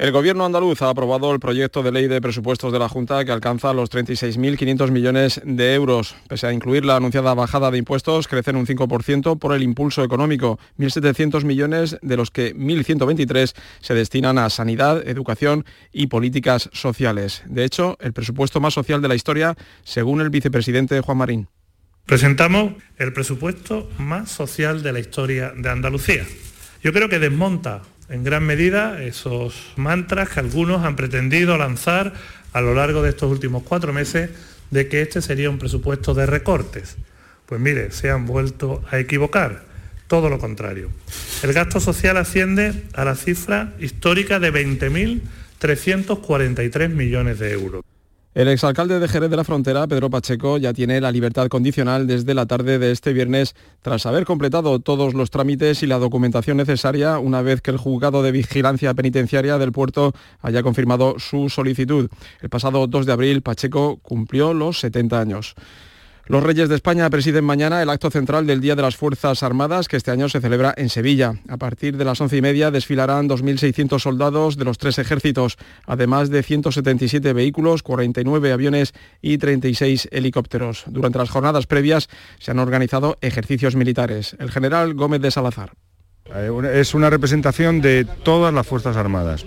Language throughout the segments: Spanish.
El gobierno andaluz ha aprobado el proyecto de ley de presupuestos de la Junta que alcanza los 36.500 millones de euros. Pese a incluir la anunciada bajada de impuestos, crecen un 5% por el impulso económico. 1.700 millones, de los que 1.123 se destinan a sanidad, educación y políticas sociales. De hecho, el presupuesto más social de la historia, según el vicepresidente Juan Marín. Presentamos el presupuesto más social de la historia de Andalucía. Yo creo que desmonta en gran medida esos mantras que algunos han pretendido lanzar a lo largo de estos últimos cuatro meses de que este sería un presupuesto de recortes. Pues mire, se han vuelto a equivocar, todo lo contrario. El gasto social asciende a la cifra histórica de 20.343 millones de euros. El exalcalde de Jerez de la Frontera, Pedro Pacheco, ya tiene la libertad condicional desde la tarde de este viernes tras haber completado todos los trámites y la documentación necesaria una vez que el juzgado de vigilancia penitenciaria del puerto haya confirmado su solicitud. El pasado 2 de abril, Pacheco cumplió los 70 años. Los Reyes de España presiden mañana el acto central del Día de las Fuerzas Armadas, que este año se celebra en Sevilla. A partir de las once y media desfilarán 2.600 soldados de los tres ejércitos, además de 177 vehículos, 49 aviones y 36 helicópteros. Durante las jornadas previas se han organizado ejercicios militares. El general Gómez de Salazar. Eh, es una representación de todas las Fuerzas Armadas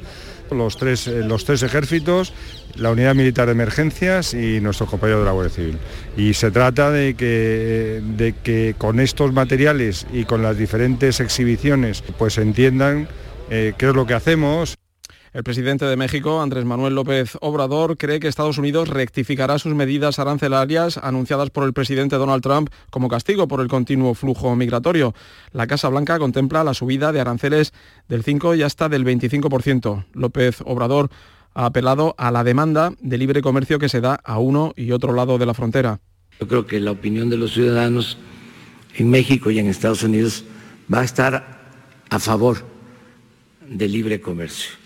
los tres, eh, los tres ejércitos, la unidad militar de emergencias y nuestro compañero de la Guardia Civil. Y se trata de que, de que con estos materiales y con las diferentes exhibiciones pues entiendan eh, qué es lo que hacemos. El presidente de México, Andrés Manuel López Obrador, cree que Estados Unidos rectificará sus medidas arancelarias anunciadas por el presidente Donald Trump como castigo por el continuo flujo migratorio. La Casa Blanca contempla la subida de aranceles del 5 y hasta del 25%. López Obrador ha apelado a la demanda de libre comercio que se da a uno y otro lado de la frontera. Yo creo que la opinión de los ciudadanos en México y en Estados Unidos va a estar a favor del libre comercio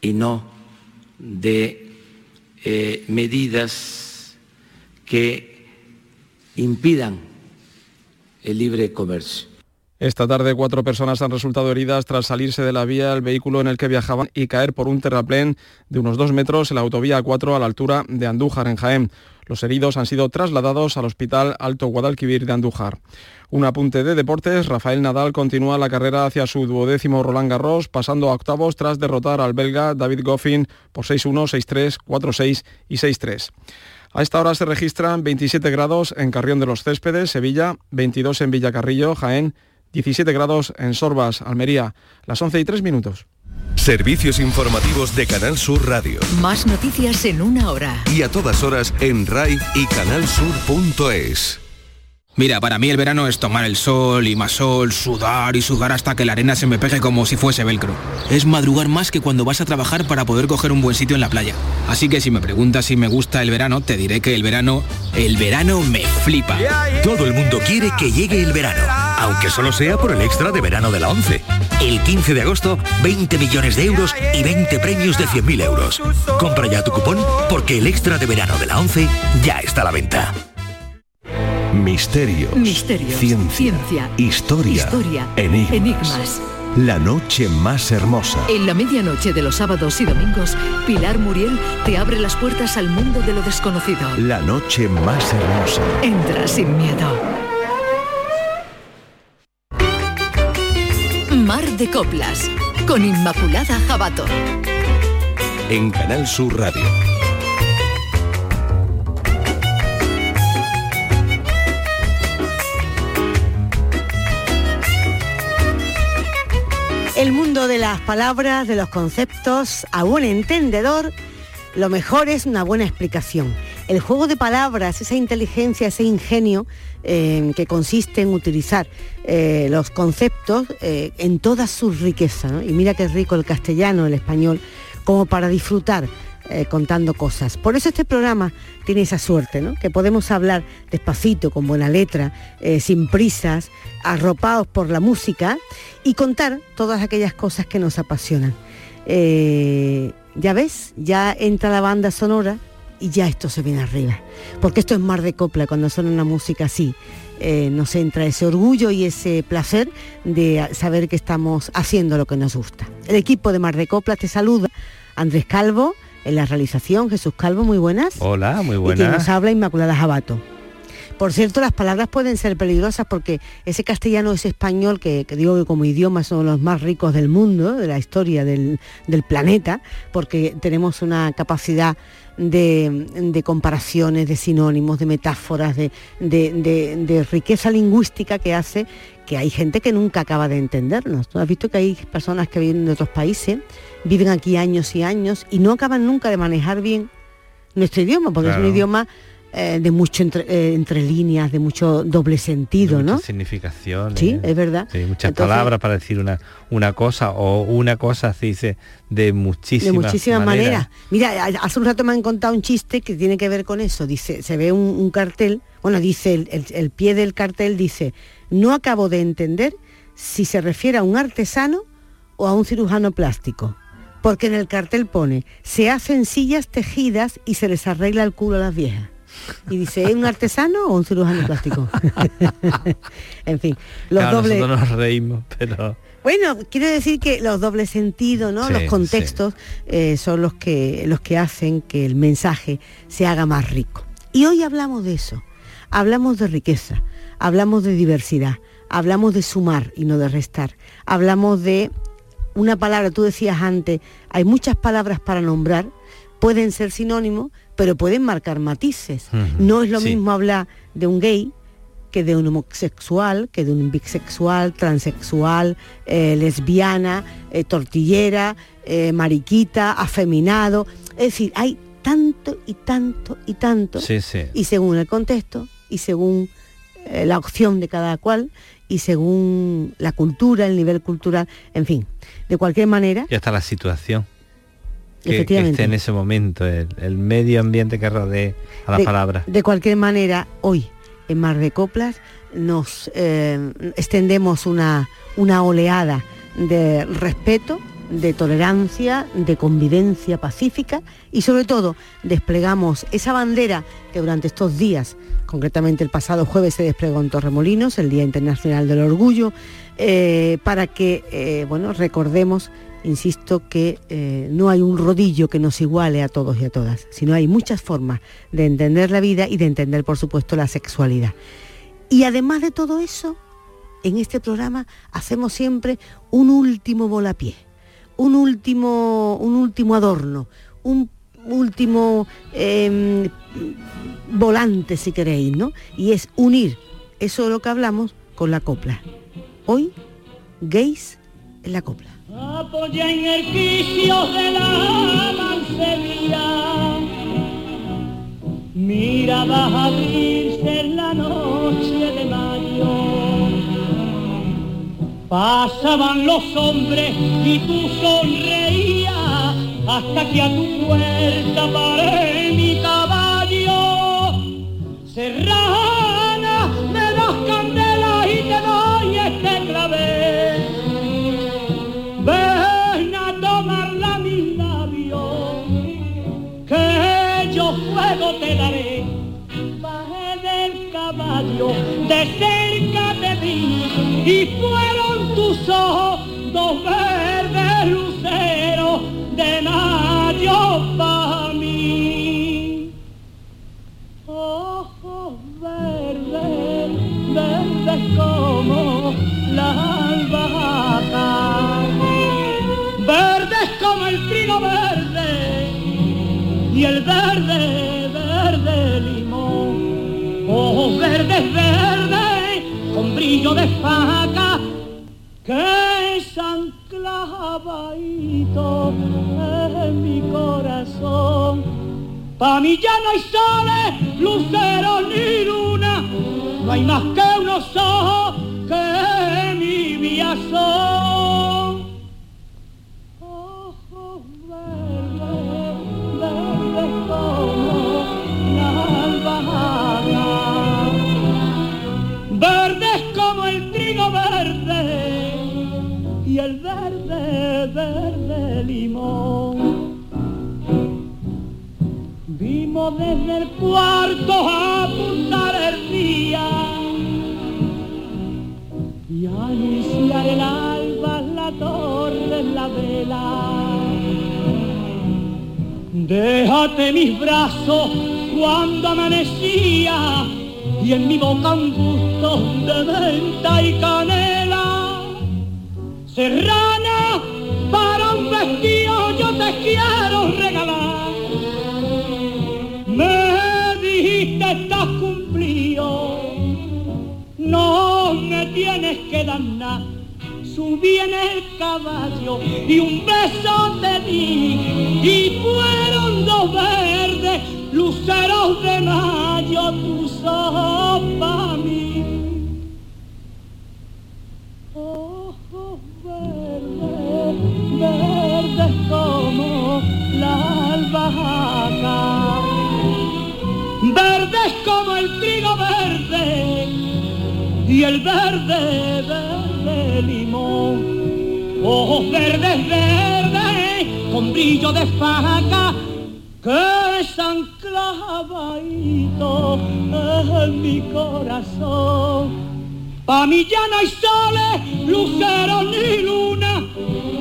y no de eh, medidas que impidan el libre comercio. Esta tarde cuatro personas han resultado heridas tras salirse de la vía el vehículo en el que viajaban y caer por un terraplén de unos dos metros en la autovía 4 a la altura de Andújar, en Jaén. Los heridos han sido trasladados al Hospital Alto Guadalquivir de Andújar. Un apunte de deportes, Rafael Nadal continúa la carrera hacia su duodécimo Roland Garros, pasando a octavos tras derrotar al belga David Goffin por 6-1, 6-3, 4-6 y 6-3. A esta hora se registran 27 grados en Carrión de los Céspedes, Sevilla, 22 en Villacarrillo, Jaén, 17 grados en Sorbas, Almería, las 11 y 3 minutos. Servicios informativos de Canal Sur Radio. Más noticias en una hora. Y a todas horas en RAI y canalsur.es. Mira, para mí el verano es tomar el sol y más sol, sudar y sudar hasta que la arena se me pegue como si fuese velcro. Es madrugar más que cuando vas a trabajar para poder coger un buen sitio en la playa. Así que si me preguntas si me gusta el verano, te diré que el verano, el verano me flipa. Todo el mundo quiere que llegue el verano, aunque solo sea por el extra de verano de la 11. El 15 de agosto, 20 millones de euros y 20 premios de 100.000 euros. Compra ya tu cupón porque el extra de verano de la 11 ya está a la venta. Misterios. Ciencia. Historia. Historia. Enigmas. La noche más hermosa. En la medianoche de los sábados y domingos, Pilar Muriel te abre las puertas al mundo de lo desconocido. La noche más hermosa. Entra sin miedo. De Coplas, con Inmaculada Jabato. En Canal Sur Radio. El mundo de las palabras, de los conceptos, a buen entendedor, lo mejor es una buena explicación. El juego de palabras, esa inteligencia, ese ingenio eh, que consiste en utilizar eh, los conceptos eh, en toda su riqueza. Y mira qué rico el castellano, el español, como para disfrutar contando cosas. Por eso este programa tiene esa suerte, ¿no? que podemos hablar despacito, con buena letra, sin prisas, arropados por la música y contar todas aquellas cosas que nos apasionan. Ya ves, ya entra la banda sonora y ya esto se viene arriba. Porque esto es mar de copla, cuando suena una música así, eh, nos entra ese orgullo y ese placer de saber que estamos haciendo lo que nos gusta. El equipo de Mar de Copla te saluda, Andrés Calvo, en la realización, Jesús Calvo, muy buenas. Hola, muy Y buenas. quien nos habla, Inmaculada Jabato. Por cierto, las palabras pueden ser peligrosas porque ese castellano, ese español, que, que digo que como idioma son los más ricos del mundo, de la historia del, del planeta, porque tenemos una capacidad de, de comparaciones, de sinónimos, de metáforas, de, de- de- de riqueza lingüística que hace que hay gente que nunca acaba de entendernos. ¿Tú has visto que hay personas que vienen de otros países, viven aquí años y años y no acaban nunca de manejar bien nuestro idioma, porque es un idioma eh, de mucho entre, eh, entre líneas, de mucho doble sentido, ¿no? Muchas significaciones. Sí, es verdad. Sí, muchas Entonces- palabras para decir una, una cosa o una cosa se dice de muchísimas, de muchísimas maneras. Mira, hace un rato me han contado un chiste que tiene que ver con eso. Dice, se ve un, un cartel, bueno, dice el, el- el pie del cartel dice, no acabo de entender si se refiere a un artesano o a un cirujano plástico. Porque en el cartel pone, se hacen sillas tejidas y se les arregla el culo a las viejas. Y dice, ¿es un artesano o un cirujano plástico? en fin, los Claro, dobles... Nosotros nos reímos, pero Bueno, quiero decir que los dobles sentidos, ¿no? Sí, los contextos eh, son los que, los que hacen que el mensaje se haga más rico. Y hoy hablamos de eso. Hablamos de riqueza, hablamos de diversidad, hablamos de sumar y no de restar. Hablamos de una palabra, tú decías antes, hay muchas palabras para nombrar, pueden ser sinónimos, pero pueden marcar matices. No es lo sí. mismo hablar de un gay que de un homosexual, que de un bisexual, transexual, eh, lesbiana, eh, tortillera, eh, mariquita, afeminado. Es decir, hay tanto y tanto y tanto. sí, sí. Y según el contexto y según la opción de cada cual y según la cultura, el nivel cultural, en fin, de cualquier manera, Y hasta la situación. Que, que Efectivamente. esté en ese momento, el, el medio ambiente que rodee a las de, palabras. de cualquier manera, hoy en Mar de Coplas nos eh, extendemos una, una oleada de respeto, de tolerancia, de convivencia pacífica y sobre todo desplegamos esa bandera que durante estos días, concretamente el pasado jueves se desplegó en Torremolinos, el Día Internacional del Orgullo, eh, para que eh, bueno, recordemos, insisto, que eh, no hay un rodillo que nos iguale a todos y a todas, sino hay muchas formas de entender la vida y de entender, por supuesto, la sexualidad. Y además de todo eso, en este programa hacemos siempre un último volapié, un último, un último adorno, un último eh, volante, si queréis, ¿no? Y es unir eso de lo que hablamos con la copla. Hoy, gays en la copla. Apoya en el quicio de la mancebía, miradas abrirse en la noche de mayo. Pasaban los hombres y tú sonreías hasta que a tu puerta paré mi caballo. Serrana, de cerca te vi, y fueron tus ojos dos verdes luceros de mayo para mí. Ojos verdes, verdes como la albahaca, verdes como el trigo verde y el verde verdes, verdes con brillo de faca que se anclavadito en mi corazón. Pa' mí ya no hay soles, luceros ni luna, no hay más que unos ojos que mi vida son. Vengo desde el cuarto a apuntar el día y a anunciar el alba la torre en la vela. Déjate mis brazos cuando amanecía y en mi boca un gusto de menta y canela. Serrana, para un vestido yo te quiero no me tienes que dar nada. Subí en el caballo y un beso te di y fueron dos verdes luceros de mayo tus y el verde, verde limón. Ojos verdes, verdes, con brillo de faca, que están clavaditos en mi corazón. Pa' mí ya no hay soles, luceros ni luna,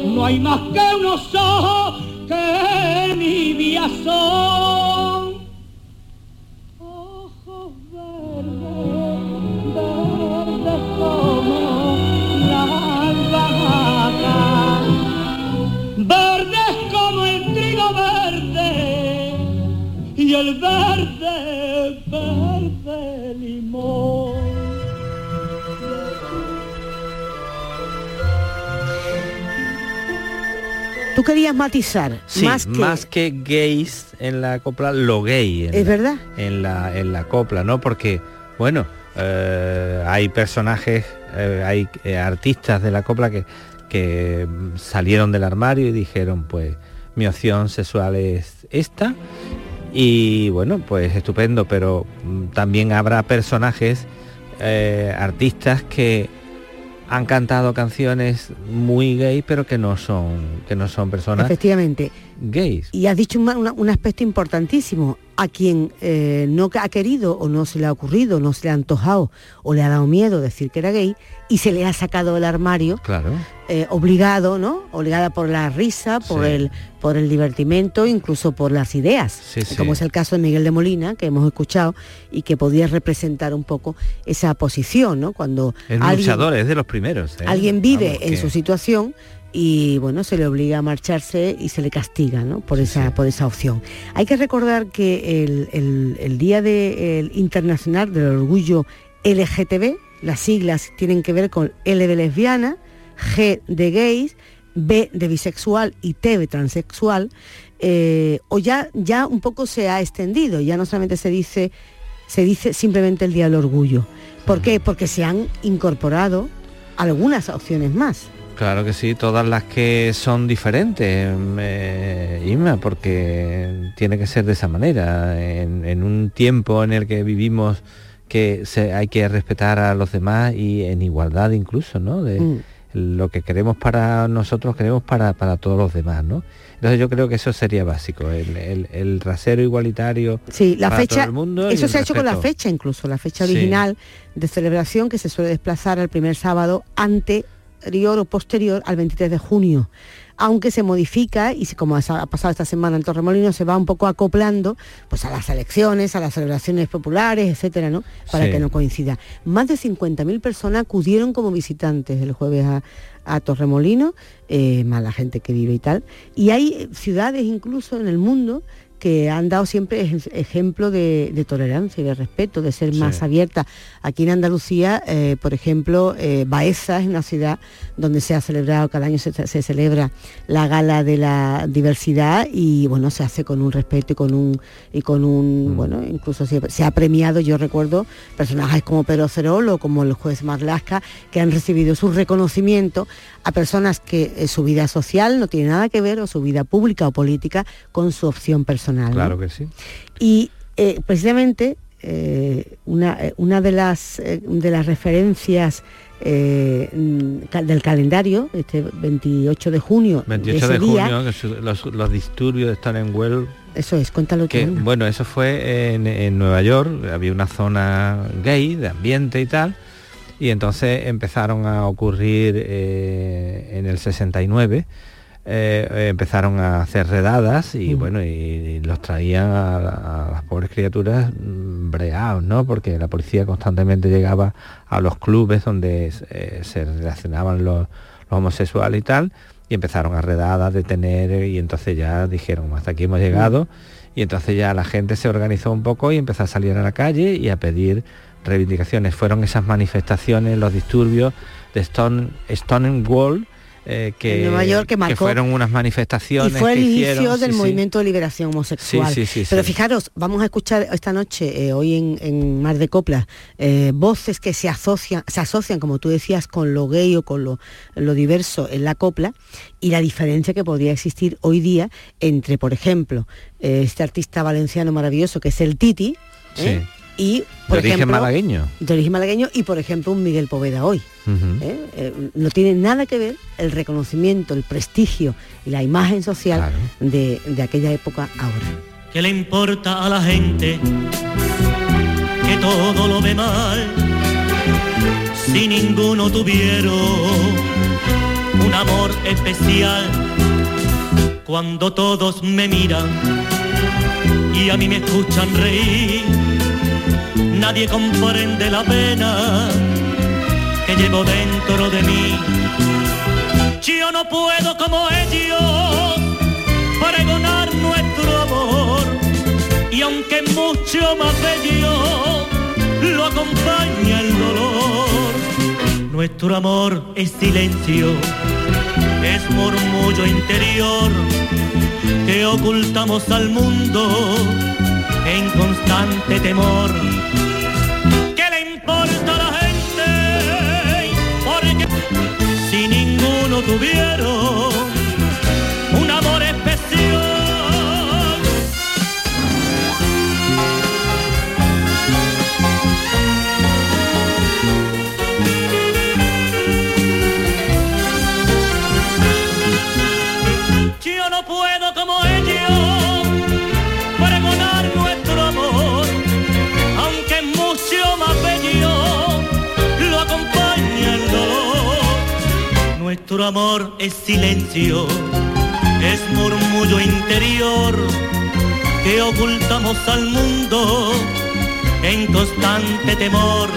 no hay más que unos ojos que mi vida son. Querías matizar Sí, más que... gays en la copla, lo gay. En Es la- verdad. En la, en la copla, ¿no? Porque, bueno, eh, hay personajes, eh, hay eh, artistas de la copla que, que salieron del armario y dijeron, pues, mi opción sexual es esta. Y bueno, pues estupendo, pero mm, también habrá personajes, artistas que han cantado canciones muy gay, pero que no son, que no son personas Efectivamente. Gays. Y has dicho un, aspecto importantísimo. A quien eh, no ha querido o no se le ha ocurrido, no se le ha antojado o le ha dado miedo decir que era gay y se le ha sacado del armario, Claro. eh, obligado, ¿no? Obligada por la risa, por, Sí. el, por el divertimento, incluso por las ideas. Sí, sí. Como es el caso de Miguel de Molina, que hemos escuchado y que podía representar un poco esa posición, ¿no? Cuando un alguien- luchador, es de los primeros. ¿eh? Alguien vive Vamos, en que- su situación y bueno, se le obliga a marcharse y se le castiga ¿no? por, esa, por esa opción. Hay que recordar que el, el- el Día de- el Internacional del Orgullo LGTB, las siglas tienen que ver con L de lesbiana, G de gays, B de bisexual y T de transexual, eh, o ya, ya un poco se ha extendido, ya no solamente se dice, se dice simplemente el Día del Orgullo. ¿Por qué? Porque se han incorporado algunas opciones más. Claro que sí, todas las que son diferentes, eh, Inma, porque tiene que ser de esa manera. En, en un tiempo en el que vivimos que se, hay que respetar a los demás y en igualdad incluso, ¿no? De, Mm. Lo que queremos para nosotros queremos para, para todos los demás, ¿no? Entonces yo creo que eso sería básico, el, el- el rasero igualitario Sí, la para fecha, todo el mundo eso se ha hecho con la fecha incluso, la fecha Sí. original de celebración que se suele desplazar al primer sábado anterior o posterior al 23 de junio. Aunque se modifica y como ha pasado esta semana en Torremolinos se va un poco acoplando pues a las elecciones, a las celebraciones populares, etcétera, ¿no? Para Sí. que no coincida. Más de 50.000 personas acudieron como visitantes el jueves a, a Torremolinos, eh, más la gente que vive y tal. Y hay eh, ciudades incluso en el mundo que han dado siempre ej- ejemplo de, de tolerancia y de respeto, de ser más abierta. Aquí en Andalucía, eh, por ejemplo, eh, Baeza es una ciudad donde se ha celebrado, cada año se, se celebra la gala de la diversidad y bueno, se hace con un respeto y con un, y con un bueno, incluso se, se ha premiado, yo recuerdo, personajes como Pedro Cerol o como el juez Marlasca, que han recibido su reconocimiento a personas que eh, su vida social no tiene nada que ver, o su vida pública o política, con su opción personal. Claro que sí. Y eh, precisamente eh, una, eh, una de, las, de las referencias eh, del calendario, este 28 de junio, 28 ese de día, junio, los, los disturbios de Stonewall Eso es, cuéntalo que, tú. Bueno, eso fue en, en Nueva York, había una zona gay, de ambiente y tal, y entonces empezaron a ocurrir eh, en el 69 eh, empezaron a hacer redadas y bueno y, y los traían a, a las pobres criaturas mm, breados no porque la policía constantemente llegaba a los clubes donde eh, se relacionaban los, los homosexuales y tal y empezaron a redar a detener y entonces ya dijeron hasta aquí hemos llegado y entonces ya la gente se organizó un poco y empezó a salir a la calle y a pedir reivindicaciones. Fueron esas manifestaciones, los disturbios de Stone, Stonewall, eh, que, En Nueva York, que marcó- fueron unas Y manifestaciones fue el inicio hicieron, del sí, sí. movimiento de liberación homosexual. Sí, Pero fijaros, vamos a escuchar esta noche, eh, hoy en, en Mar de Coplas, eh, voces que se asocian, se asocian, como tú decías, con lo gay o con lo, lo diverso en la copla y la diferencia que podría existir hoy día entre, por ejemplo, eh, este artista valenciano maravilloso que es el Titi. Sí. Y, De por origen ejemplo, malagueño. de origen malagueño y, por ejemplo, un Miguel Poveda hoy. Ujú. ¿eh? Eh, no tiene nada que ver el reconocimiento, el prestigio y la imagen social de, de aquella época ahora. ¿Qué le importa a la gente que todo lo ve mal? Si ninguno tuvieron un amor especial, cuando todos me miran y a mí me escuchan reír, nadie comprende la pena que llevo dentro de mí. Yo no puedo como ellos pregonar nuestro amor y aunque mucho más bello lo acompaña el dolor nuestro amor es silencio es murmullo interior que ocultamos al mundo en constante temor ¿Qué le importa a la gente? Porque si ninguno tuvieron Nuestro amor es silencio, es murmullo interior que ocultamos al mundo en constante temor.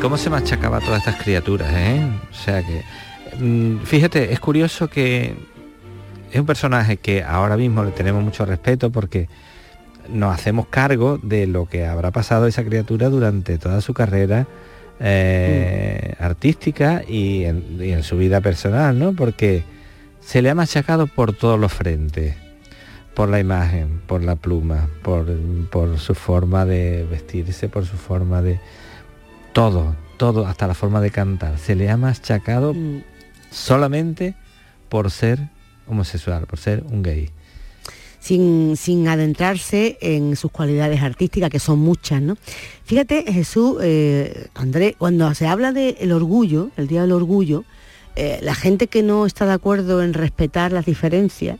Cómo se machacaba a todas estas criaturas, eh? O sea que, mm, fíjate, es curioso que es un personaje que ahora mismo le tenemos mucho respeto porque nos hacemos cargo de lo que habrá pasado a esa criatura durante toda su carrera eh, artística y en, y en su vida personal, ¿no? Porque se le ha machacado por todos los frentes por la imagen, por la pluma, por, por su forma de vestirse, por su forma de... Todo, todo, hasta la forma de cantar. Se le ha machacado Mm. solamente por ser homosexual, por ser un gay. sin, sin adentrarse en sus cualidades artísticas, que son muchas, ¿no? Fíjate, Jesús, eh, André, cuando se habla del orgullo, el Día del Orgullo, eh, la gente que no está de acuerdo en respetar las diferencias,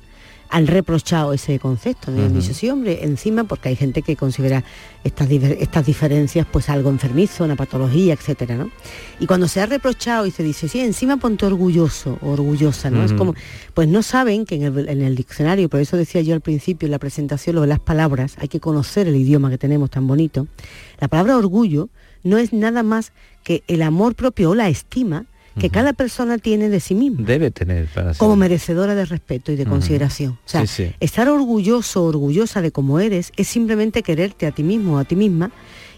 han reprochado ese concepto. ¿no? Y Han dicho, sí, hombre, encima, porque hay gente que considera estas, estas diferencias pues algo enfermizo, una patología, etcétera, ¿no? Y cuando se ha reprochado y se dice, sí, encima ponte orgulloso o orgullosa, ¿no? Es como, pues no saben que en el, en el diccionario, por eso decía yo al principio en la presentación lo de las palabras, hay que conocer el idioma que tenemos tan bonito. La palabra orgullo no es nada más que el amor propio o la estima que cada persona tiene de sí misma Debe tener para ser. como merecedora de respeto y de consideración. O sea, Sí, sí. estar orgulloso orgullosa de cómo eres es simplemente quererte a ti mismo o a ti misma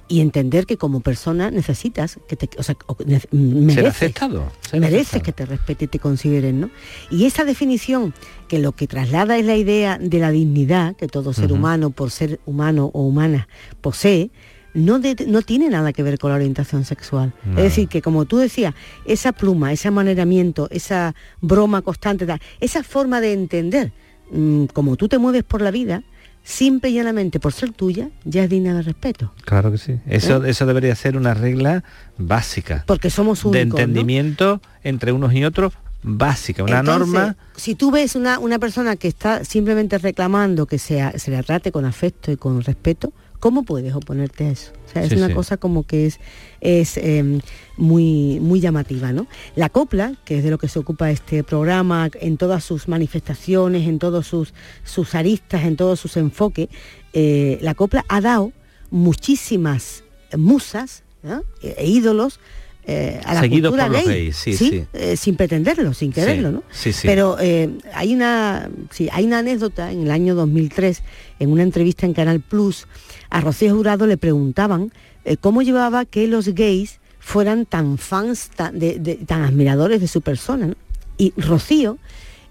y entender que como persona necesitas que te, o sea, ne- mereces, Ser aceptado. mereces aceptado. que te respete y te consideren, ¿no? Y esa definición que lo que traslada es la idea de la dignidad que todo ser humano, por ser humano o humana, posee, no, de- no tiene nada que ver con la orientación sexual. No. Es decir, que como tú decías, esa pluma, ese amaneramiento, esa broma constante, tal, esa forma de entender mm, como tú te mueves por la vida, simple y llanamente por ser tuya, ya es digna de respeto. Claro que sí. Eso, eso debería ser una regla básica. ¿Eh? Porque somos de únicos. ¿no? entendimiento entre unos y otros básica, una Entonces, norma Si tú ves una, una persona que está simplemente reclamando que sea, se le trate con afecto y con respeto, ¿cómo puedes oponerte a eso? O sea, es Sí, una sí. cosa como que es, es eh, muy, muy llamativa, ¿no? La copla, que es de lo que se ocupa este programa, en todas sus manifestaciones, en todos sus, sus aristas, en todos sus enfoques, eh, la copla ha dado muchísimas musas ¿no? e e ídolos eh, a la Seguidos cultura por los gay, gays, sí, sí. eh, sin pretenderlo, sin quererlo, ¿no? sí, sí. Pero eh, hay una hay una anécdota en el año 2003 en una entrevista en Canal Plus a Rocío Jurado le preguntaban eh, cómo llevaba que los gays fueran tan fans tan, de- de- tan admiradores de su persona ¿no? y Rocío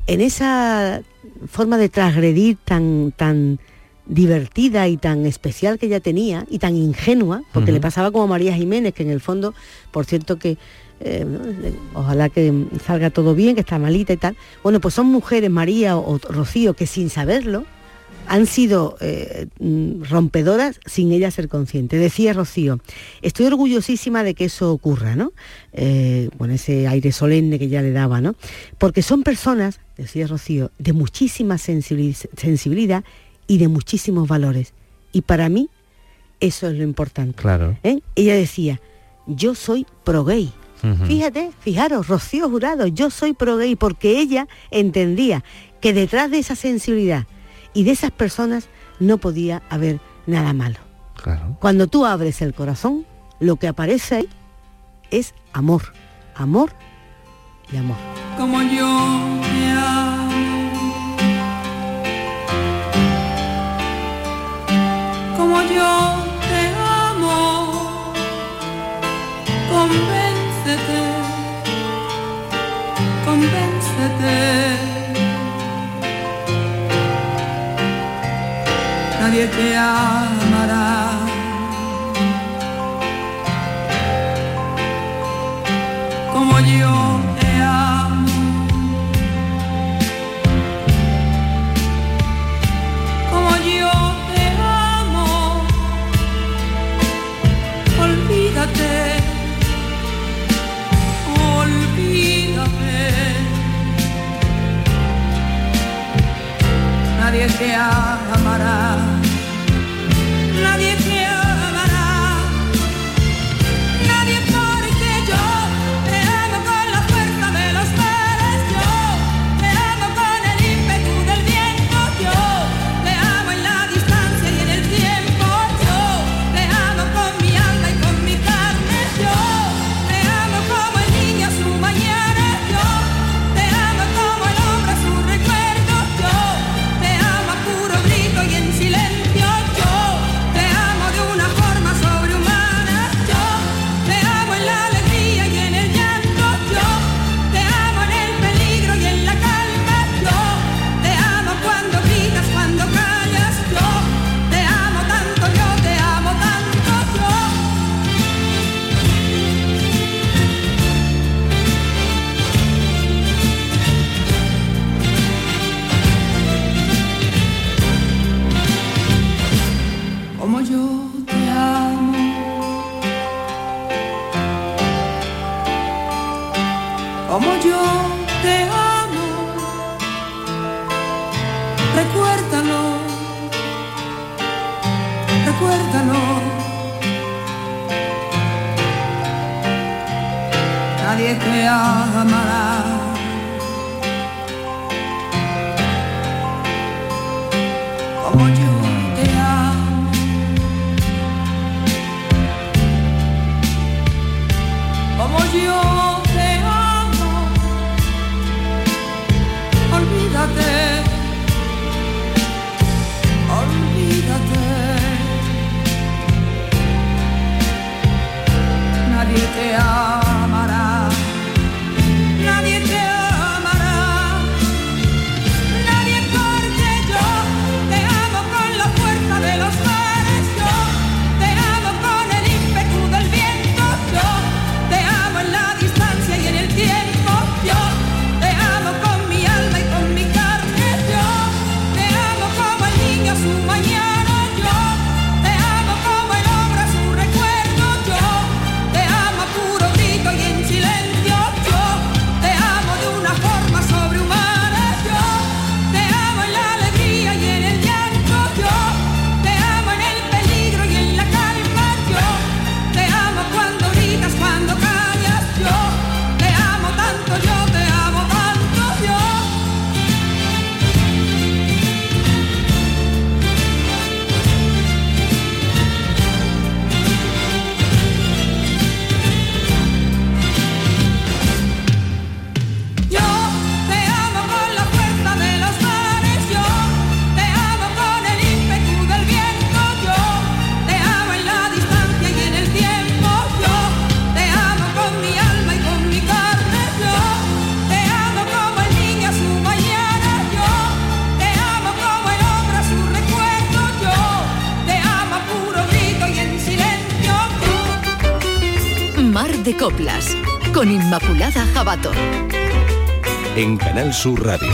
en esa forma de transgredir tan tan divertida y tan especial que ella tenía y tan ingenua, porque le pasaba como a María Jiménez, que en el fondo, por cierto que eh, ojalá que salga todo bien, que está malita y tal. Bueno, pues son mujeres, María o, o Rocío, que sin saberlo han sido eh, rompedoras sin ella ser consciente. Decía Rocío, estoy orgullosísima de que eso ocurra, ¿no? Eh, bueno, ese aire solemne que ella le daba, ¿no? Porque son personas, decía Rocío, de muchísima sensibili- sensibilidad y de muchísimos valores. Y para mí eso es lo importante. Claro. ¿eh? Ella decía, yo soy pro gay. Fíjate, fijaros, Rocío Jurado, yo soy pro gay porque ella entendía que detrás de esa sensibilidad y de esas personas no podía haber nada malo. Claro. Cuando tú abres el corazón, lo que aparece ahí es amor, amor y amor. como yo Nadie te amará. como yo te amo. Como yo te amo. Olvídate. Nadie te amará. Nadie te amará. De coplas con Inmaculada Jabato. En Canal Sur Radio.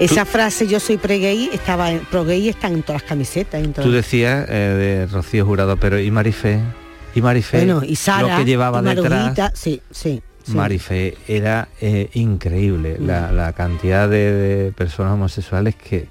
Esa frase yo soy pre-gay estaba en pro-gay está en todas las camisetas. En todas. Tú decías eh, de Rocío Jurado, pero ¿y Marifé? ¿Y Marifé? bueno, y Sara, lo que llevaba y detrás. sí, sí. sí. Marifé era eh, increíble la, la cantidad de, de personas homosexuales que,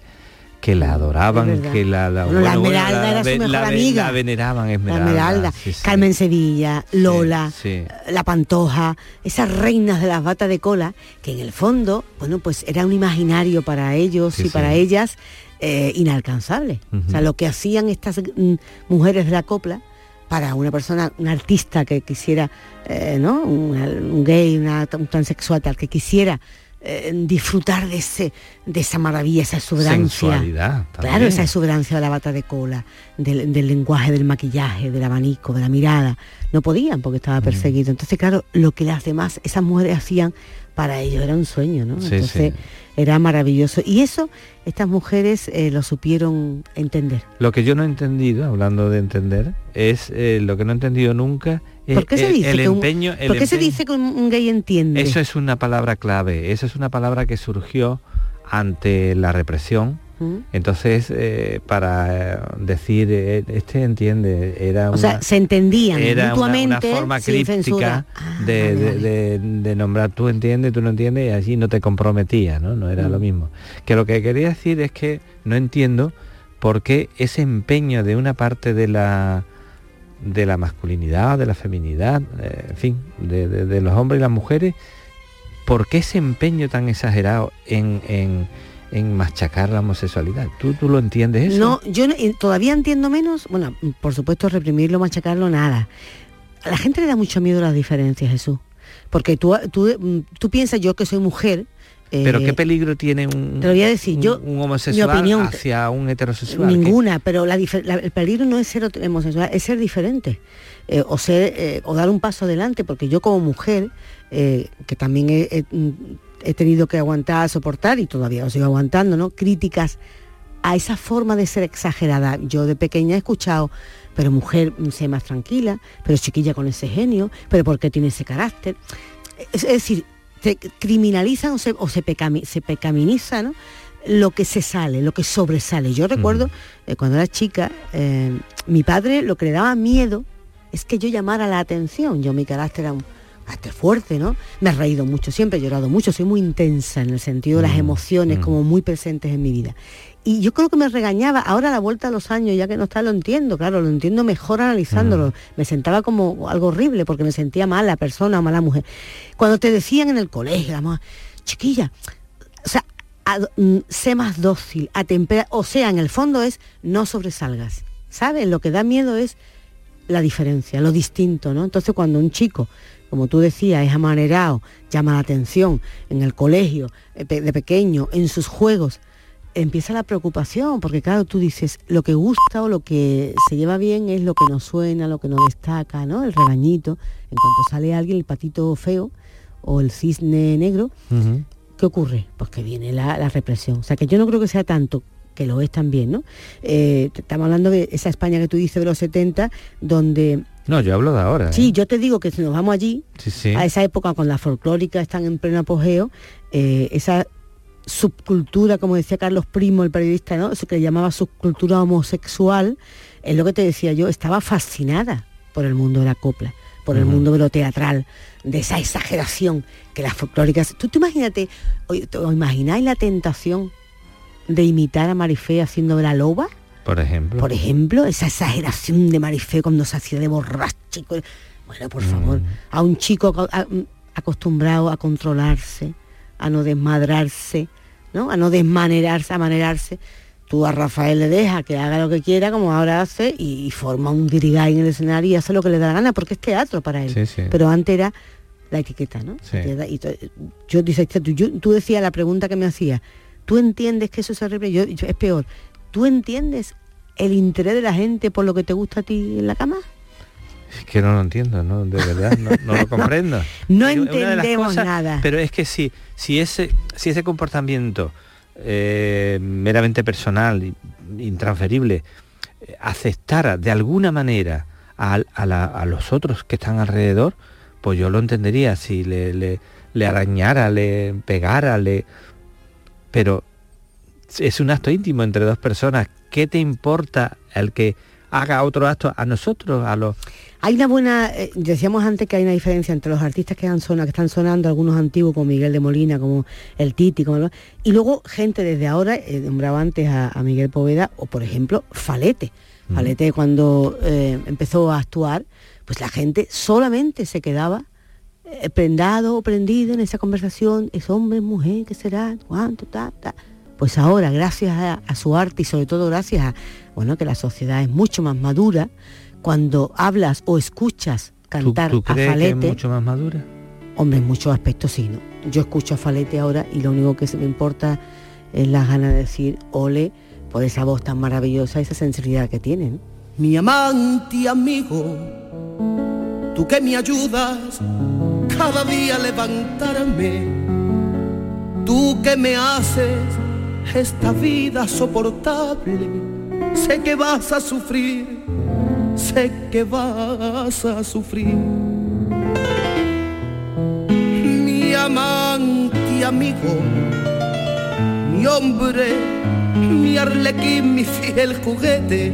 que la adoraban, que la, la, Bueno, la Esmeralda la- era su mejor amiga. la veneraban La Esmeralda. Esmeralda, sí, sí. Carmen Sevilla, Lola, Sí. la Pantoja, esas reinas de las batas de cola, que en el fondo, bueno, pues era un imaginario para ellos y para ellas eh, inalcanzable. O sea, lo que hacían estas mm, mujeres de la copla para una persona, un artista que quisiera, eh, ¿no? Un, un gay, una- un transexual, tal, que quisiera eh, disfrutar de ese de esa maravilla, esa exuberancia. Claro, esa exuberancia de la bata de cola, del, del lenguaje, del maquillaje, del abanico, de la mirada. No podían porque Mm. estaba perseguido. Entonces, claro, lo que las demás, esas mujeres hacían para ellos era un sueño, ¿no? Sí, Entonces, sí. era maravilloso. Y eso, estas mujeres eh, lo supieron entender. Lo que yo no he entendido, hablando de entender, es eh, lo que no he entendido nunca. es ¿Por qué se el- dice el que un- empeño, el ¿por qué se dice que un, un gay entiende? Eso es una palabra clave, eso es una palabra que surgió ante la represión. ¿Mm? Entonces, eh, para eh, decir, eh, este entiende, era O una, sea, se entendían era una- mutuamente una, forma críptica Ah, de, vale, de- vale. de- de nombrar tú entiendes, tú no entiendes, y allí no te comprometía, ¿no? No era Mm. lo mismo. Que lo que quería decir es que no entiendo por qué ese empeño de una parte de la de la masculinidad, de la feminidad, eh, en fin, de, de- de los hombres y las mujeres, ¿por qué ese empeño tan exagerado en, en, en machacar la homosexualidad? ¿Tú, ¿Tú lo entiendes eso? No, yo no- todavía entiendo menos, bueno, por supuesto reprimirlo, machacarlo, nada. A la gente le da mucho miedo las diferencias, Jesús. Porque tú, tú, tú piensas, yo que soy mujer... Pero eh, qué peligro tiene un, te lo voy a decir, un- yo, un mi homosexual opinión, hacia un heterosexual? Ninguna, pero la la- el peligro no es ser homosexual, es ser diferente. eh, o ser eh, o dar un paso adelante, porque yo como mujer, eh, que también he, he- he tenido que aguantar, soportar, y todavía lo sigo aguantando, ¿no? Críticas a esa forma de ser exagerada. Yo de pequeña he escuchado, pero mujer, sé más tranquila, pero chiquilla con ese genio, pero ¿por qué tiene ese carácter? Es, es decir, se criminalizan o se, o se, pecami- se pecaminiza, ¿no? lo que se sale, lo que sobresale. Yo recuerdo eh, cuando era chica, eh, mi padre lo que le daba miedo es que yo llamara la atención. Yo mi carácter era un carácter fuerte, ¿no? Me he reído mucho, siempre he llorado mucho, soy muy intensa en el sentido de las emociones como muy presentes en mi vida. Y yo creo que me regañaba, ahora a la vuelta de los años, ya que no está, lo entiendo, claro, lo entiendo mejor analizándolo. Me sentaba como algo horrible porque me sentía mala persona, mala mujer. Cuando te decían en el colegio, la mamá, chiquilla, o sea, a- mm, sé más dócil, atempera, o sea, en el fondo es no sobresalgas. ¿Sabes? Lo que da miedo es la diferencia, lo distinto, ¿no? Entonces cuando un chico, como tú decías, es amanerado, llama la atención en el colegio, eh, de pequeño, en sus juegos, empieza la preocupación, porque claro, tú dices, lo que gusta o lo que se lleva bien es lo que nos suena, lo que nos destaca, ¿no? El rebañito, en cuanto sale alguien, el patito feo o el cisne negro. ¿qué ocurre? Pues que viene la, la represión. O sea, que yo no creo que sea tanto, que lo es también, ¿no? Eh, estamos hablando de esa España que tú dices de los 70, donde... No, yo hablo de ahora. ¿eh? Sí, yo te digo que si nos vamos allí, sí, sí. a esa época con la folclórica están en pleno apogeo, eh, esa subcultura, como decía Carlos Primo, el periodista, ¿no? Eso que llamaba subcultura homosexual, es lo que te decía yo, estaba fascinada por el mundo de la copla, por el mundo de lo teatral, de esa exageración que las folclóricas. Tú, tú imagínate, o, o imagináis la tentación de imitar a Marifé haciendo de la loba? Por ejemplo. Por ejemplo, esa exageración de Marifé cuando se hacía de borracho. y co- Bueno, por favor, Mm. a un chico mm, acostumbrado a controlarse, a no desmadrarse, ¿no? A no desmanerarse, a manerarse. Tú a Rafael le dejas que haga lo que quiera, como ahora hace, y, y forma un dirigay en el escenario y hace lo que le da la gana, porque es teatro para él. Sí, sí. Pero antes era la etiqueta, ¿no? Sí. Y yo, dice, tú, yo- tú decías la pregunta que me hacías, ¿tú entiendes que eso se repite? Yo, yo- es peor, ¿tú entiendes el interés de la gente por lo que te gusta a ti en la cama? Es que no lo entiendo, ¿no? De verdad, no, no lo comprendo. No entendemos nada. Pero es que si, si, ese, si ese comportamiento eh, meramente personal, intransferible, eh, aceptara de alguna manera a, a la- a los otros que están alrededor, pues yo lo entendería si le, le- le arañara, le pegara, le... Pero es un acto íntimo entre dos personas. ¿Qué te importa el que haga otro acto a nosotros, a los... Hay una buena, eh, decíamos antes que hay una diferencia entre los artistas que, han sonado, que están sonando, algunos antiguos como Miguel de Molina, como el Titi, como y luego gente desde ahora, eh, nombraba antes a, a Miguel Poveda, o por ejemplo Falete. Falete cuando eh, empezó a actuar, pues la gente solamente se quedaba eh, prendado o prendido en esa conversación, es hombre, mujer, ¿qué será? ¿Cuánto? Ta, ta. Pues ahora, gracias a, a su arte y sobre todo gracias a bueno, que la sociedad es mucho más madura, cuando hablas o escuchas ¿Tú, cantar tú a crees que es Falete, mucho más madura? hombre, en muchos aspectos sí, ¿no? Yo escucho a Falete ahora y lo único que se me importa es las ganas de decir ole por esa voz tan maravillosa, esa sensibilidad que tiene, ¿no? mi amante y amigo, tú que me ayudas cada día a levantarme, tú que me haces esta vida soportable, sé que vas a sufrir, sé que vas a sufrir. Mi amante amigo, mi hombre, mi arlequín, mi fiel juguete,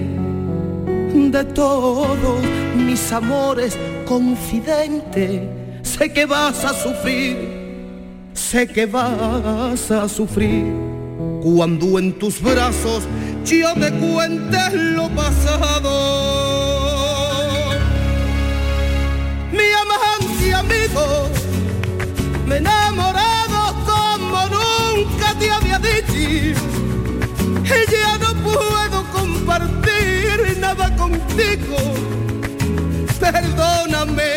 de todos mis amores confidente, sé que vas a sufrir, sé que vas a sufrir, cuando en tus brazos yo te cuente lo pasado. Mi amante amigo, me enamorado como nunca te había dicho y ya no puedo compartir nada contigo. Perdóname,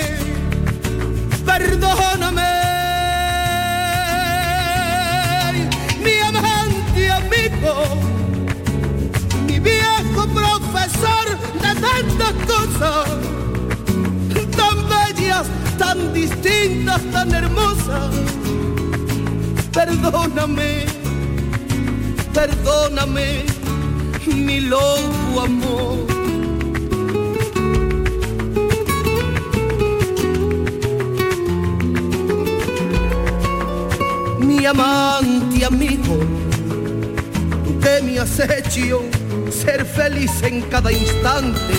perdóname. Tantas cosas, tan bellas, tan distintas, tan hermosas. Perdóname perdóname mi loco amor. Mi amante amigo, tú que me has ser feliz en cada instante.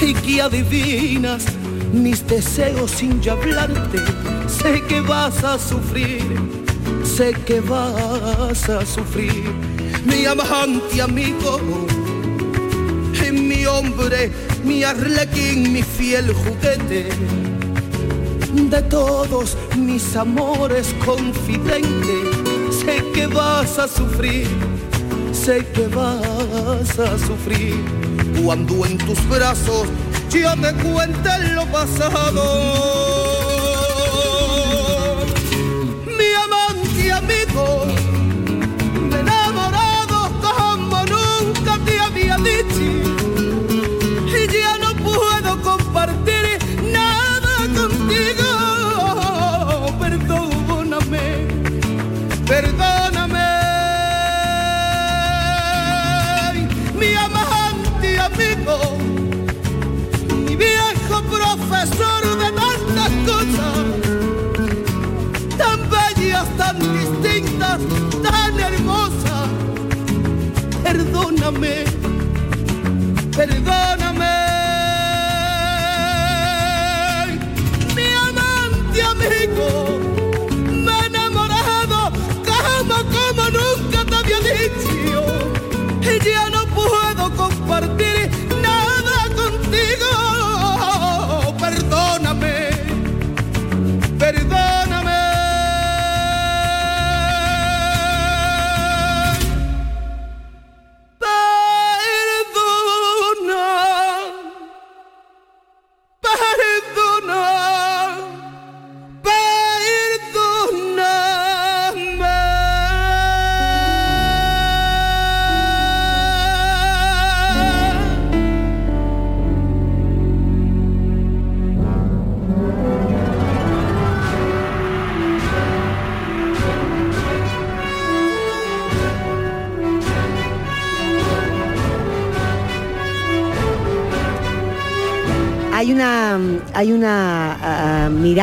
Y que adivinas mis deseos sin ya sé que vas a sufrir sé que vas a sufrir, mi amante amigo, mi hombre, mi arlequín, mi fiel juguete, de todos mis amores confidente, sé que vas a sufrir, sé que vas a sufrir, cuando en tus brazos yo te cuente lo pasado.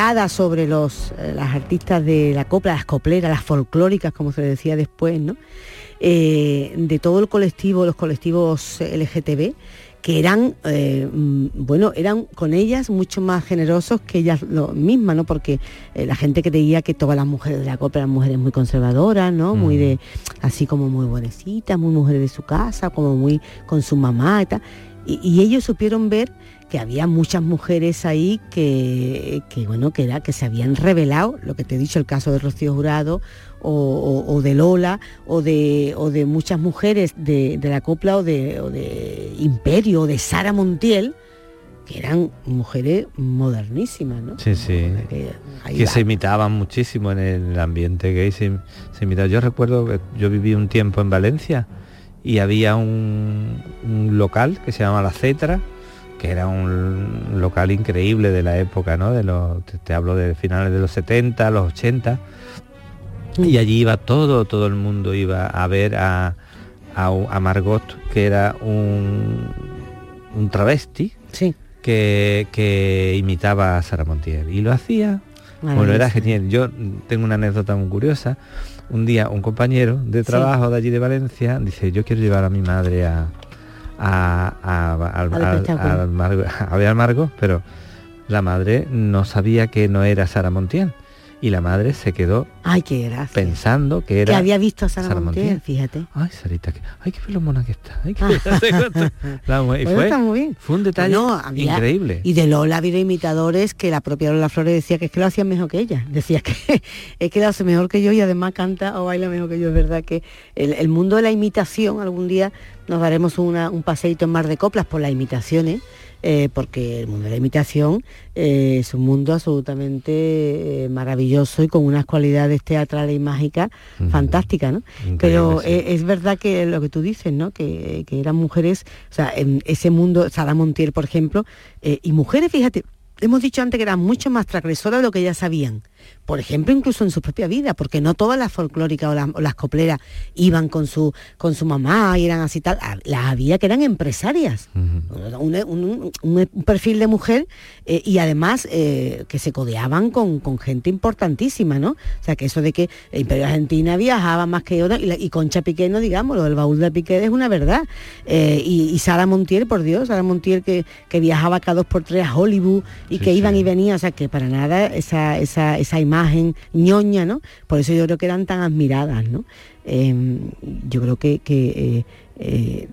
Mirada sobre los eh, las artistas de la copla, las copleras, las folclóricas, como se decía después, ¿no? Eh, de todo el colectivo, los colectivos LGTB, que eran, eh, mm, bueno, eran con ellas mucho más generosos que ellas lo- mismas, ¿no? Porque eh, la gente creía que todas las mujeres de la copla eran mujeres muy conservadoras, ¿no? Muy de, así como muy buenecitas, muy mujeres de su casa, como muy con su mamá y tal. Y, y ellos supieron ver que había muchas mujeres ahí que, que, bueno, que era, que se habían revelado, lo que te he dicho, el caso de Rocío Jurado, o, o- o de Lola, o de, o de muchas mujeres de, de la copla, o de, o de Imperio, o de Sara Montiel, que eran mujeres modernísimas, ¿no? Sí, sí. Que se imitaban muchísimo en el ambiente gay. Se, se imitaba. Yo recuerdo, que yo viví un tiempo en Valencia y había un, un local que se llama La Cetra, que era un local increíble de la época, ¿no? De los, te, te hablo de finales de los 70, los 80. Y allí iba todo, todo el mundo iba a ver a, a, a Margot, que era un, un travesti que, que imitaba a Sara Montiel. Y lo hacía, bueno, era genial. Yo tengo una anécdota muy curiosa. Un día un compañero de trabajo de allí de Valencia dice, yo quiero llevar a mi madre a, a, a, Margo- a ver al Margo, pero la madre no sabía que no era Sara Montiel. Y la madre se quedó Ay, qué pensando que era que había visto a Sara, Sara Montiel, Montiel. fíjate. Ay, Sarita, que, ay, qué lo mona que está. Ay, qué La mujer- y Bueno, fue, está muy bien. fue un detalle No, había- increíble. Y de Lola ha habido imitadores que la propia Lola Flores decía que es que lo hacían mejor que ella. Decía que es que lo hace mejor que yo y además canta o baila mejor que yo. Es verdad que el, el mundo de la imitación, algún día nos daremos una- un paseíto en Mar de Coplas por las imitaciones, eh, porque el mundo de la imitación eh, es un mundo absolutamente eh, maravilloso y con unas cualidades teatrales y mágicas fantásticas, ¿no? Pero sí. eh, es verdad que lo que tú dices, ¿no? Que, que eran mujeres, o sea, en ese mundo, Sara Montiel, por ejemplo, eh, y mujeres, fíjate, hemos dicho antes que eran mucho más transgresoras de lo que ellas sabían. Por ejemplo, incluso en su propia vida, porque no todas las folclóricas o, las- o las copleras iban con su, con su mamá y eran así tal. Ah, Las había que eran empresarias. un, un- un- un perfil de mujer eh, y además eh, que se codeaban con, con gente importantísima, ¿no? O sea, que eso de que el Imperio Argentina viajaba más que otra y, la- y Concha Piqué, no digamos, lo del baúl de Piqué es una verdad. Eh, y, y Sara Montiel, por Dios, Sara Montiel que, que viajaba cada dos por tres a Hollywood y que iban y venían, o sea, que para nada esa, esa, esa imagen ñoña, ¿no? Por eso yo creo que eran tan admiradas, ¿no? Eh, yo creo que, que, eh, eh,